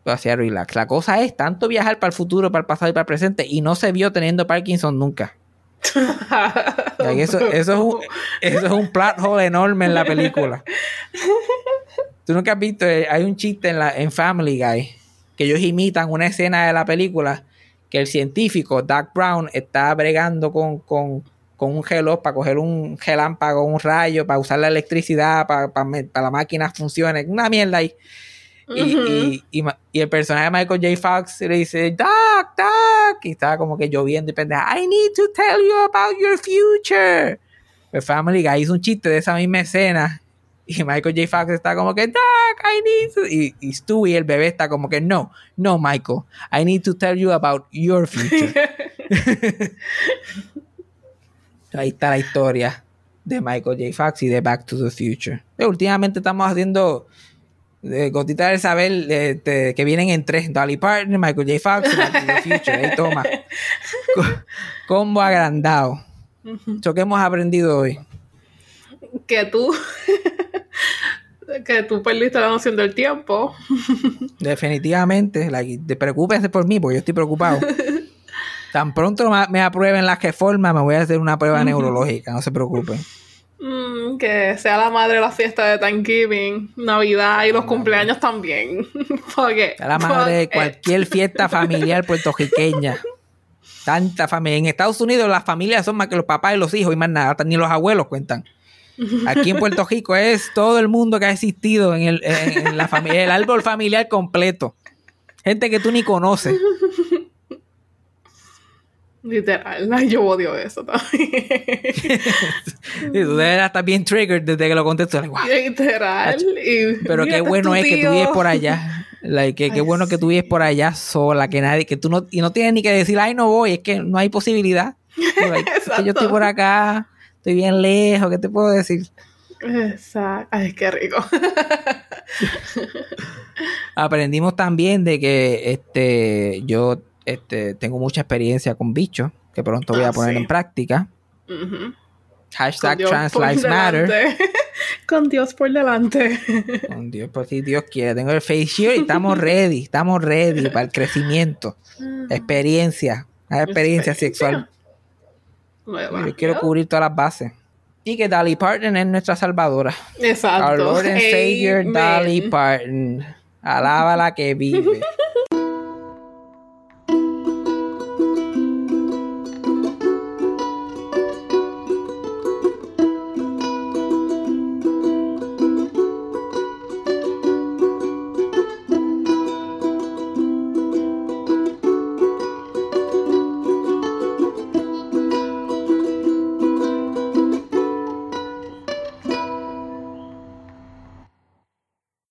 lo hacía relax. La cosa es tanto viajar para el futuro, para el pasado y para el presente, y no se vio teniendo Parkinson nunca. Eso, eso, es un, eso es un plot hole enorme en la película. Tú nunca has visto, eh, hay un chiste en, la, en Family Guy que ellos imitan una escena de la película que el científico Doc Brown está bregando con, con, con un reloj para coger un relámpago, un rayo, para usar la electricidad, para, para, para la máquina funcione, una mierda ahí. Y, y, y ma- y el personaje de Michael J. Fox le dice, Doc, Doc, y estaba como que lloviendo y pendeja, I need to tell you about your future. El Family Guy hizo un chiste de esa misma escena y Michael J. Fox está como que, Doc, I need to... Y, y Stewie, el bebé, está como que, no, no, Michael, I need to tell you about your future. Ahí está la historia de Michael J. Fox y de Back to the Future. Eh, últimamente estamos haciendo eh, gotitas del saber este, que vienen en tres: Dolly Parton, Michael J. Fox y Back to the Future. Ahí toma. Co- combo agrandado. Eso que hemos aprendido hoy. que tú. que tú perdiste la noción del tiempo. Definitivamente. like, te preocúpese por mí, porque yo estoy preocupado. Tan pronto me, aprueben la reforma, me voy a hacer una prueba neurológica, no se preocupen. Mm, que sea la madre de la fiesta de Thanksgiving, Navidad y los cumpleaños también. Porque, A la madre de cualquier fiesta familiar puertorriqueña. Tanta familia. En Estados Unidos las familias son más que los papás y los hijos y más nada. Ni los abuelos cuentan. Aquí en Puerto Rico es todo el mundo que ha existido en, el, en- la familia, el árbol familiar completo. Gente que tú ni conoces. Literal, yo odio eso también. Y tú de verdad estás bien triggered desde que lo like, wow. Literal. y Pero qué bueno es que tú vives por allá. Like, que, qué bueno que tú vives por allá sola, que nadie, que tú no, y no tienes ni que decir, ay, no voy, es que no hay posibilidad. Like, es que yo estoy por acá, estoy bien lejos, ¿qué te puedo decir? Exacto. Ay, qué rico. Aprendimos también de que este, yo este, tengo mucha experiencia con bichos, que pronto voy a Ah, poner sí. en práctica. Ujú. Hashtag Trans por Lives Matter. Con Dios por delante. Con Dios, pues si Dios quiere. Tengo el face shield y estamos ready, estamos ready para el crecimiento. Experiencia, experiencia sexual. Nueva. Yo quiero cubrir todas las bases. Y que Dolly Parton es nuestra salvadora. Exacto. Our Lord and Savior. Dolly Parton. Alaba la que vive.